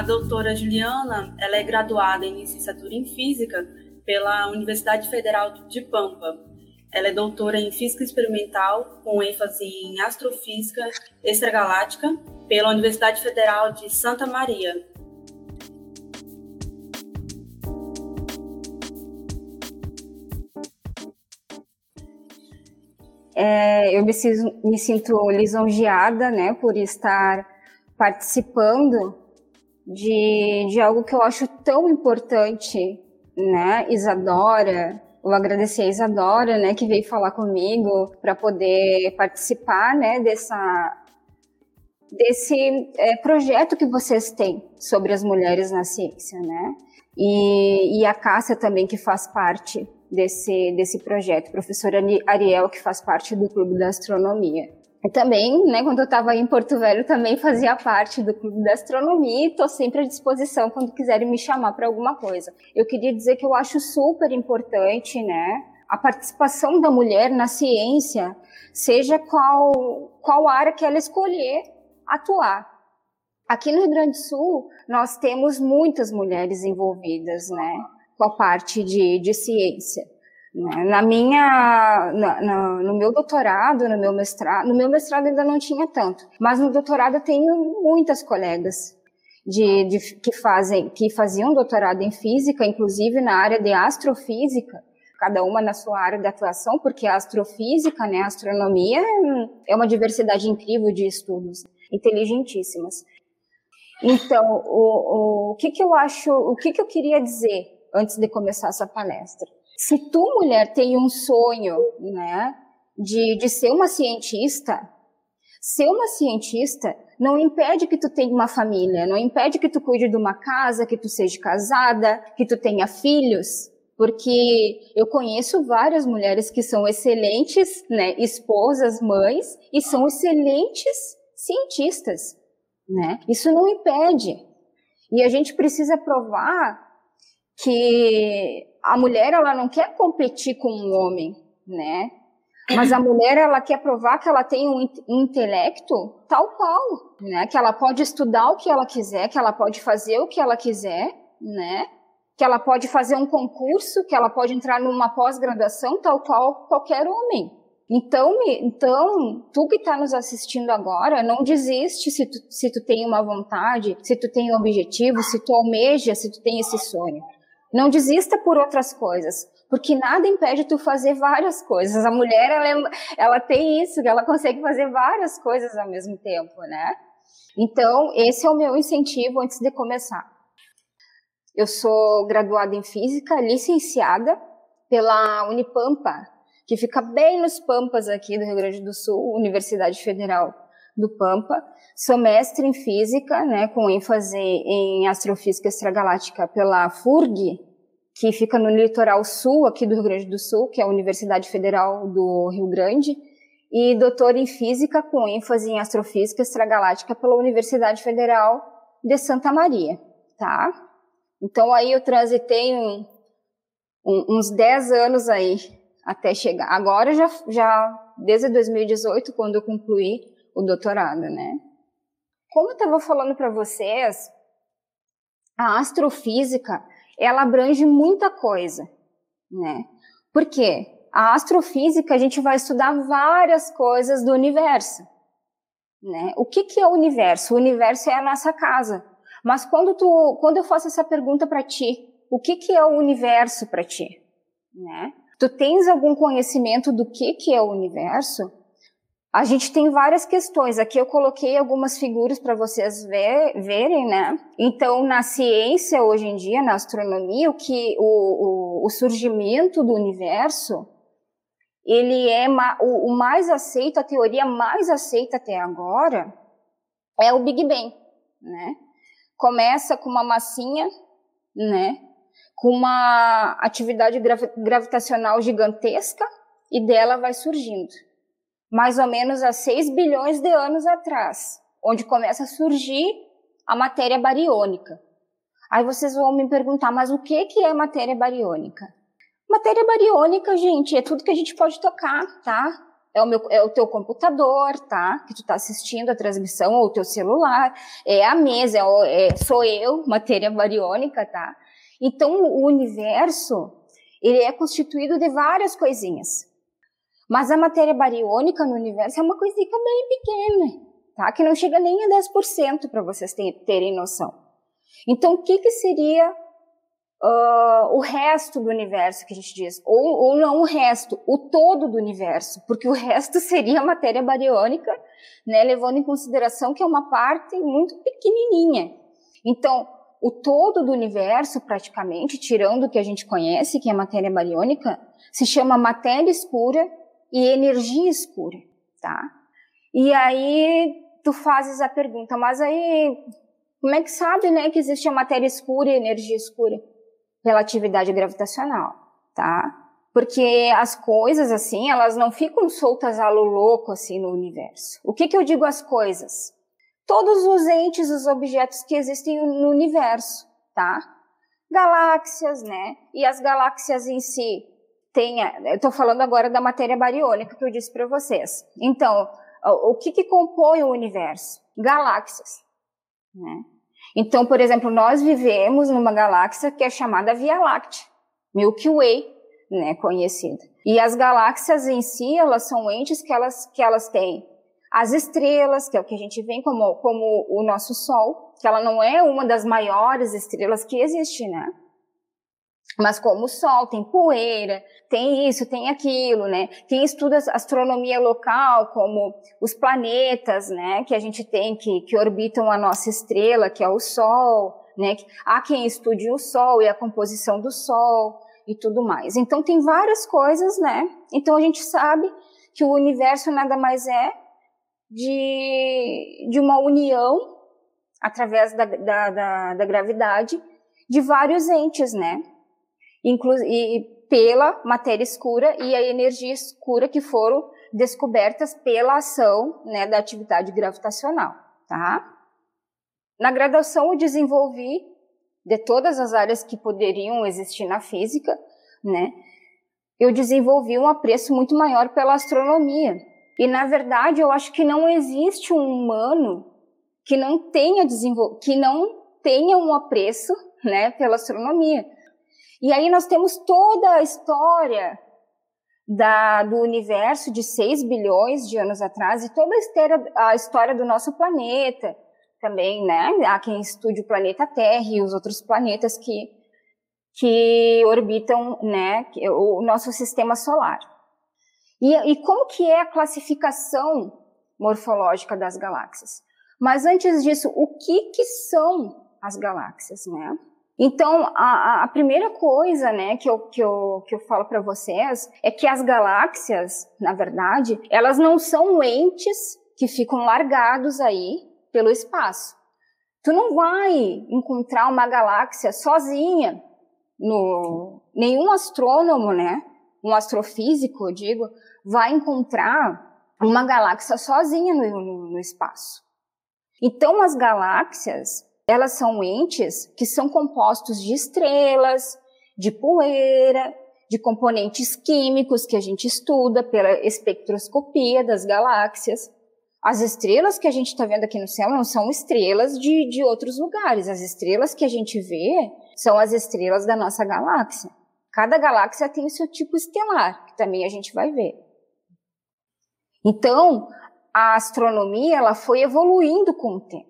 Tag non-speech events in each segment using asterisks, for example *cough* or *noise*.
A doutora Juliana, ela é graduada em licenciatura em Física pela Universidade Federal de Pampa. Ela é doutora em Física Experimental, com ênfase em Astrofísica Extragaláctica, pela Universidade Federal de Santa Maria. É, eu me, sinto lisonjeada né, por estar participando de, de algo que eu acho tão importante, né, Isadora, vou agradecer a Isadora, né, que veio falar comigo para poder participar, né, dessa desse é, projeto que vocês têm sobre as mulheres na ciência, né? E, e a Cássia também que faz parte desse desse projeto, professora Ariel que faz parte do Clube da Astronomia. Também, né, quando eu estava em Porto Velho, também fazia parte do Clube da Astronomia e estou sempre à disposição quando quiserem me chamar para alguma coisa. Eu queria dizer que eu acho super importante, né, a participação da mulher na ciência, seja qual, qual área que ela escolher atuar. Aqui no Rio Grande do Sul, nós temos muitas mulheres envolvidas, né, com a parte de, de ciência. Né? Na minha, na, na, no meu doutorado, no meu mestrado, no meu mestrado ainda não tinha tanto, mas no doutorado eu tenho muitas colegas de, de, que fazem, que faziam doutorado em física, inclusive na área de astrofísica, cada uma na sua área de atuação, porque a astrofísica, né, a astronomia é uma diversidade incrível de estudos, inteligentíssimas. Então, o, o, o que que eu acho, o que que eu queria dizer antes de começar essa palestra? Se tu, mulher, tem um sonho, né, de, de ser uma cientista, ser uma cientista não impede que tu tenha uma família, não impede que tu cuide de uma casa, que tu seja casada, que tu tenha filhos, porque eu conheço várias mulheres que são excelentes, né, esposas, mães, e são excelentes cientistas, né? Isso não impede. E a gente precisa provar que a mulher ela não quer competir com o um homem, né? Mas a mulher ela quer provar que ela tem um intelecto tal qual, né? Que ela pode estudar o que ela quiser, que ela pode fazer o que ela quiser, né? Que ela pode fazer um concurso, que ela pode entrar numa pós-graduação tal qual qualquer homem. Então, então, tu que está nos assistindo agora, não desiste se tu, se tu tem uma vontade, se tu tem um objetivo, se tu almeja, se tu tem esse sonho. Não desista por outras coisas, porque nada impede tu fazer várias coisas. A mulher, ela, é, ela tem isso, ela consegue fazer várias coisas ao mesmo tempo, né? Então, esse é o meu incentivo antes de começar. Eu sou graduada em Física, licenciada pela Unipampa, que fica bem nos Pampas aqui do Rio Grande do Sul, Universidade Federal do Pampa. Sou mestre em física, né, com ênfase em astrofísica extragaláctica pela FURG, que fica no litoral sul aqui do Rio Grande do Sul, que é a Universidade Federal do Rio Grande, e doutor em física com ênfase em astrofísica extragaláctica pela Universidade Federal de Santa Maria, tá? Então aí eu transitei um, um, uns 10 anos aí até chegar. Agora já, já desde 2018, quando eu concluí o doutorado, né? Como eu estava falando para vocês, a astrofísica ela abrange muita coisa, né? Por quê? A astrofísica a gente vai estudar várias coisas do universo, né? O que que é o universo? O universo é a nossa casa. Mas quando tu, quando eu faço essa pergunta para ti, o que que é o universo para ti, né? Tu tens algum conhecimento do que que é o universo? A gente tem várias questões. Aqui eu coloquei algumas figuras para vocês ver, verem, né? Então, na ciência hoje em dia, na astronomia, o que o, o, o surgimento do universo, ele é o, o mais aceito, a teoria mais aceita até agora é o Big Bang, né? Começa com uma massinha, né? Com uma atividade gravitacional gigantesca e dela vai surgindo mais ou menos há 6 bilhões de anos atrás, onde começa a surgir a matéria bariônica. Aí vocês vão me perguntar, mas o que, que é matéria bariônica? Matéria bariônica, gente, é tudo que a gente pode tocar, tá? É o, meu, é o teu computador, tá? Que tu tá assistindo a transmissão, ou o teu celular, é a mesa, é, é, sou eu, matéria bariônica, tá? Então, o universo, ele é constituído de várias coisinhas. Mas a matéria bariônica no universo é uma coisinha bem pequena, tá? Que não chega nem a 10% para vocês terem noção. Então, o que, que seria uh, o resto do universo que a gente diz? Ou, ou não o resto, o todo do universo, porque o resto *laughs* seria a matéria bariônica, né? Levando em consideração que é uma parte muito pequenininha. Então, o todo do universo, praticamente, tirando o que a gente conhece, que é a matéria bariônica, se chama matéria escura e energia escura, tá? E aí tu fazes a pergunta, mas aí como é que sabe, né, que existe a matéria escura e energia escura? Relatividade gravitacional, tá? Porque as coisas, assim, elas não ficam soltas a lo louco, assim, no universo. O que que eu digo as coisas? todos os entes, os objetos que existem no universo, tá? Galáxias, né? E as galáxias em si eu estou falando agora da matéria bariônica que eu disse para vocês. Então, o que, que compõe o universo? Galáxias, né? Então, por exemplo, nós vivemos numa galáxia que é chamada Via Láctea, Milky Way, né, conhecida. E as galáxias em si, elas são entes que elas, que elas têm as estrelas, que é o que a gente vê como, como o nosso Sol, que ela não é uma das maiores estrelas que existe, né? Mas como o Sol tem poeira, tem isso, tem aquilo, né? Quem estuda astronomia local, como os planetas, né? Que a gente tem que, que orbitam a nossa estrela, que é o Sol, né? Há quem estude o Sol e a composição do Sol e tudo mais. Então tem várias coisas, né? Então a gente sabe que o universo nada mais é de, de uma união através da, da, da, da gravidade de vários entes, né? E pela matéria escura e a energia escura que foram descobertas pela ação né, da atividade gravitacional, tá? Na graduação eu desenvolvi de todas as áreas que poderiam existir na física, né? Eu desenvolvi um apreço muito maior pela astronomia, e na verdade, eu acho que não existe um humano que não tenha desenvol... que não tenha um apreço, né, pela astronomia. E aí nós temos toda a história da, do universo de 6 bilhões de anos atrás e toda a história, do nosso planeta também, né? Há quem estude o planeta Terra e os outros planetas que, que orbitam, né, o nosso sistema solar. E, e como que é a classificação morfológica das galáxias? Mas antes disso, o que que são as galáxias, né? Então, a, a primeira coisa, né, que eu, que eu, que eu falo para vocês é que as galáxias, na verdade, elas não são entes que ficam largados aí pelo espaço. Tu não vai encontrar uma galáxia sozinha no nenhum astrônomo, né, um astrofísico, eu digo, vai encontrar uma galáxia sozinha no, no, no espaço. Então, as galáxias, elas são entes que são compostos de estrelas, de poeira, de componentes químicos que a gente estuda pela espectroscopia das galáxias. As estrelas que a gente está vendo aqui no céu não são estrelas de, de outros lugares. As estrelas que a gente vê são as estrelas da nossa galáxia. Cada galáxia tem o seu tipo estelar, que também a gente vai ver. Então, a astronomia ela foi evoluindo com o tempo.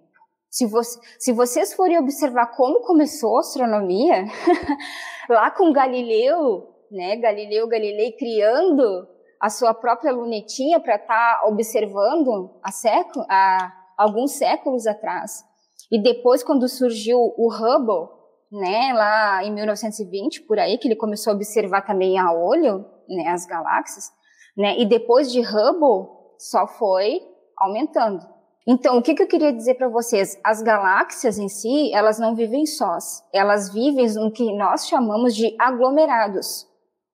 Se, você, se vocês forem observar como começou a astronomia, *laughs* lá com Galileu, né, Galileu Galilei criando a sua própria lunetinha para estar tá observando há, século, há alguns séculos atrás. E depois, quando surgiu o Hubble, né, lá em 1920, por aí, que ele começou a observar também a olho né, as galáxias, né? E depois de Hubble, só foi aumentando. Então, o que, que eu queria dizer para vocês? As galáxias em si, elas não vivem sós. Elas vivem no que nós chamamos de aglomerados,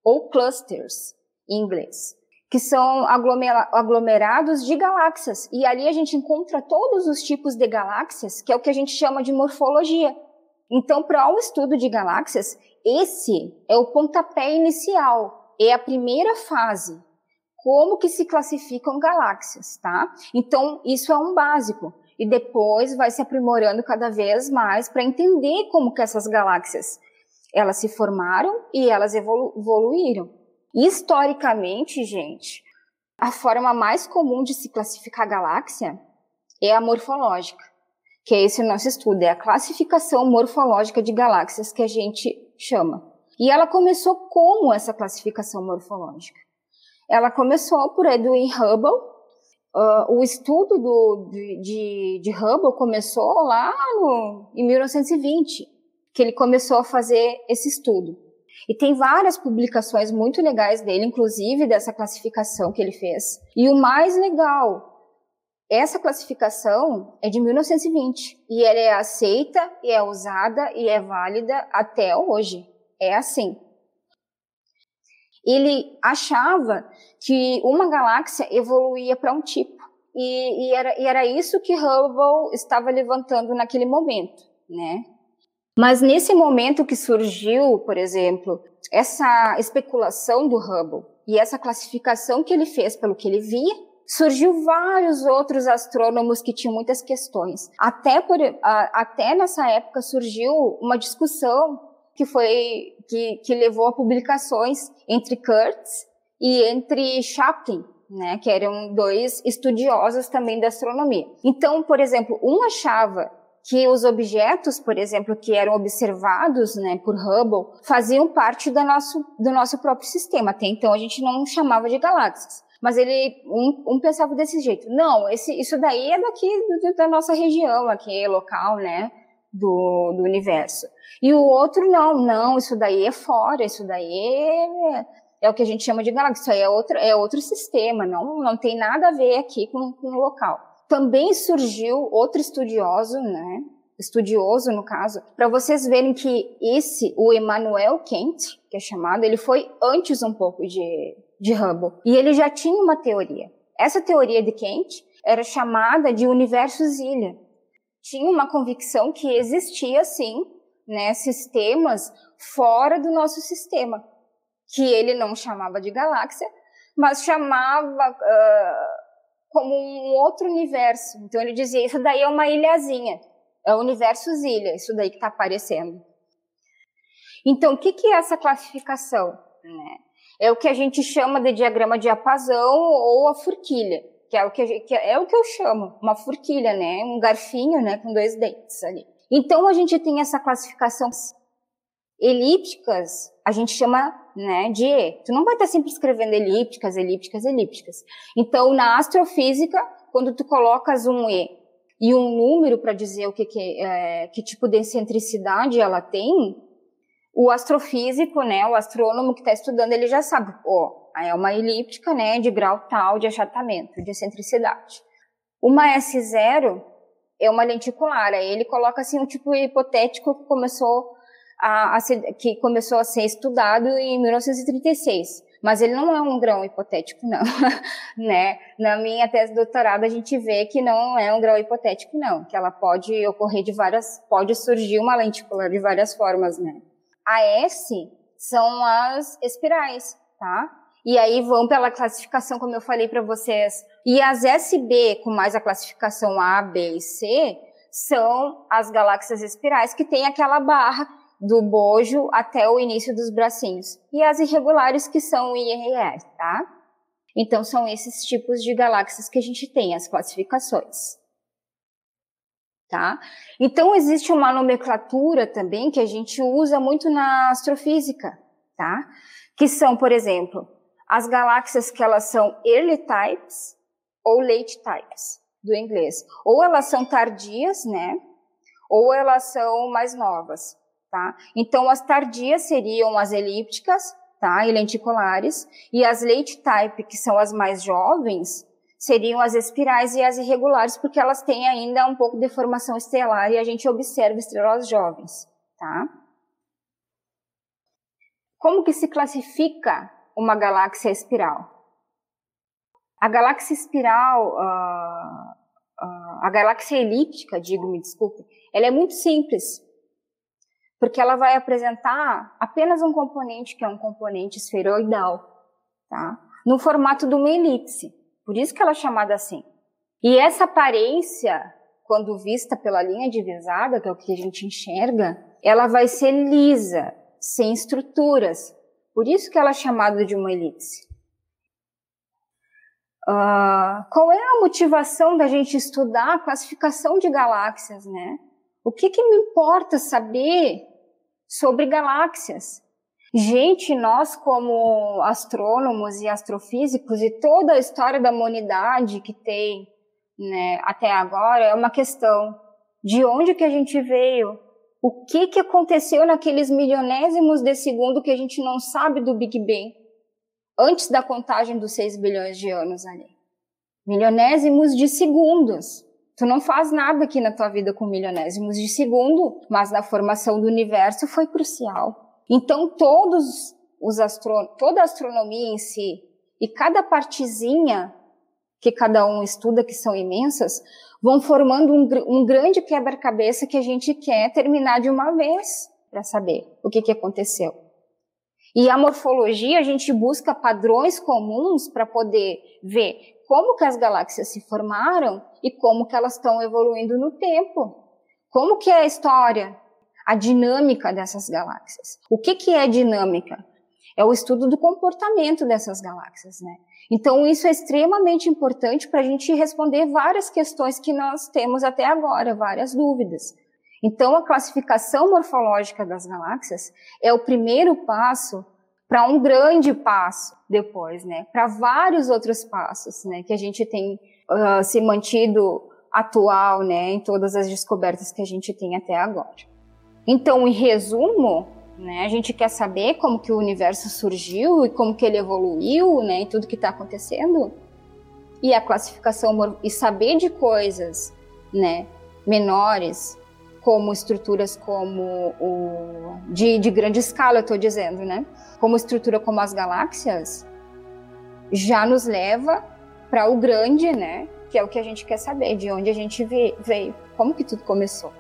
ou clusters, em inglês, que são aglomerados de galáxias. E ali a gente encontra todos os tipos de galáxias, que é o que a gente chama de morfologia. Então, para o estudo de galáxias, esse é o pontapé inicial, é a primeira fase como que se classificam galáxias, tá? Então, isso é um básico. E depois vai se aprimorando cada vez mais para entender como que essas galáxias elas se formaram e elas evolu evoluíram. Historicamente, gente, a forma mais comum de se classificar galáxia é a morfológica, que é esse nosso estudo, é a classificação morfológica de galáxias que a gente chama. E ela começou como essa classificação morfológica? Ela começou por Edwin Hubble. Uh, o estudo do, de, de, de, Hubble começou lá no, em 1920, que ele começou a fazer esse estudo. E tem várias publicações muito legais dele, inclusive dessa classificação que ele fez. E o mais legal, essa classificação é de 1920 e ela é aceita e é usada e é válida até hoje. É assim. Ele achava que uma galáxia evoluía para um tipo. E, e, era, e era isso que Hubble estava levantando naquele momento, né? Mas nesse momento que surgiu, por exemplo, essa especulação do Hubble e essa classificação que ele fez pelo que ele via, surgiu vários outros astrônomos que tinham muitas questões. Até, por, até nessa época surgiu uma discussão que foi que, que levou a publicações entre Kurtz e entre Chaplin, né, que eram dois estudiosos também da astronomia. Então, por exemplo, um achava que os objetos, por exemplo, que eram observados né, por Hubble, faziam parte do nosso, do nosso próprio sistema. Até então a gente não chamava de galáxias. Mas ele, um, um pensava desse jeito. Não, esse, isso daí é daqui do, da nossa região, aqui, local, né? Do, do universo. E o outro, não, não, isso daí é fora, isso daí é, é o que a gente chama de galáxia, isso aí é outro, é outro sistema, não, não tem nada a ver aqui com, com o local também surgiu outro estudioso, né? Estudioso, no caso, para vocês verem que esse, o Emmanuel Kant, que é chamado, ele foi antes um pouco de, de Hubble. E ele já tinha uma teoria. Essa teoria de Kant era chamada de universos ilha. Tinha uma convicção que existia, sim, né, sistemas fora do nosso sistema, que ele não chamava de galáxia, mas chamava uh, como um outro universo. Então ele dizia, isso daí é uma ilhazinha, é o universo ilha, isso daí que está aparecendo. Então, o que, que é essa classificação? Né? É o que a gente chama de diagrama de apazão ou a forquilha, que é o que, que é o que eu chamo, uma forquilha, né? Um garfinho, né, com dois dentes ali. Então a gente tem essa classificação elípticas, a gente chama né, de E. Tu não vai estar sempre escrevendo elípticas, elípticas, elípticas. Então, na astrofísica, quando tu colocas um E e um número para dizer o que, que, é, que tipo de excentricidade ela tem, o astrofísico, né, o astrônomo que está estudando, ele já sabe, ó, é uma elíptica, né, de grau tal de achatamento, de excentricidade. Uma S0 é uma lenticular, aí ele coloca assim um tipo hipotético que começou a, a ser, que começou a ser estudado em 1936. Mas ele não é um grão hipotético, não, *laughs* né? Na minha tese de doutorado a gente vê que não é um grão hipotético, não, que ela pode ocorrer de várias, pode surgir uma lenticular de várias formas, né? A S são as espirais, tá? E aí vão pela classificação, como eu falei para vocês. E as SB, com mais a classificação A, B e C, são as galáxias espirais que tem aquela barra do bojo até o início dos bracinhos. E as irregulares que são o IRR, tá? Então são esses tipos de galáxias que a gente tem, as classificações. Tá? Então existe uma nomenclatura também que a gente usa muito na astrofísica, tá? Que são, por exemplo, as galáxias que elas são early types ou late types do inglês. Ou elas são tardias, né? Ou elas são mais novas tá? Então, as tardias seriam as elípticas, tá? E lenticulares, e as late type, que são as mais jovens, seriam as espirais e as irregulares, porque elas têm ainda um pouco de formação estelar e a gente observa estrelas jovens, tá? Como que se classifica uma galáxia espiral? A galáxia espiral, uh, uh, a galáxia elíptica, digo, me desculpe, ela é muito simples porque ela vai apresentar apenas um componente que é um componente esferoidal, tá? no formato de uma elipse. Por isso que ela é chamada assim. E essa aparência, quando vista pela linha divisada, que é o que a gente enxerga, ela vai ser lisa, sem estruturas. Por isso que ela é chamada de uma elipse. Uh, qual é a motivação da gente estudar a classificação de galáxias, né? O que, que me importa saber sobre galáxias? Gente, nós como astrônomos e astrofísicos e toda a história da humanidade que tem né, até agora é uma questão de onde que a gente veio, o que que aconteceu naqueles milionésimos de segundo que a gente não sabe do Big Bang, antes da contagem dos 6 bilhões de anos ali. Milionésimos de segundos. Tu não faz nada aqui na tua vida com milionésimos de segundo, mas na formação do universo foi crucial. Então todos os astro... toda a astronomia em si e cada partezinha que cada um estuda, que são imensas, vão formando um, um grande quebra-cabeça que a gente quer terminar de uma vez para saber o que, que aconteceu. E a morfologia, a gente busca padrões comuns para poder ver como que as galáxias se formaram e como que elas estão evoluindo no tempo. Como que é a história, a dinâmica dessas galáxias. O que que é dinâmica? É o estudo do comportamento dessas galáxias, né? Então isso é extremamente importante para a gente responder várias questões que nós temos até agora, várias dúvidas. Então a classificação morfológica das galáxias é o primeiro passo para um grande passo depois, né? Para vários outros passos, né? Que a gente tem uh, se mantido atual, né? Em todas as descobertas que a gente tem até agora. Então, em resumo, né, a gente quer saber como que o universo surgiu e como que ele evoluiu, né? E tudo que está acontecendo. E a classificação e saber de coisas, né? Menores como estruturas como o de, de grande escala, estou dizendo, né? Como estrutura como as galáxias, já nos leva para o grande, né? Que é o que a gente quer saber, de onde a gente veio, como que tudo começou.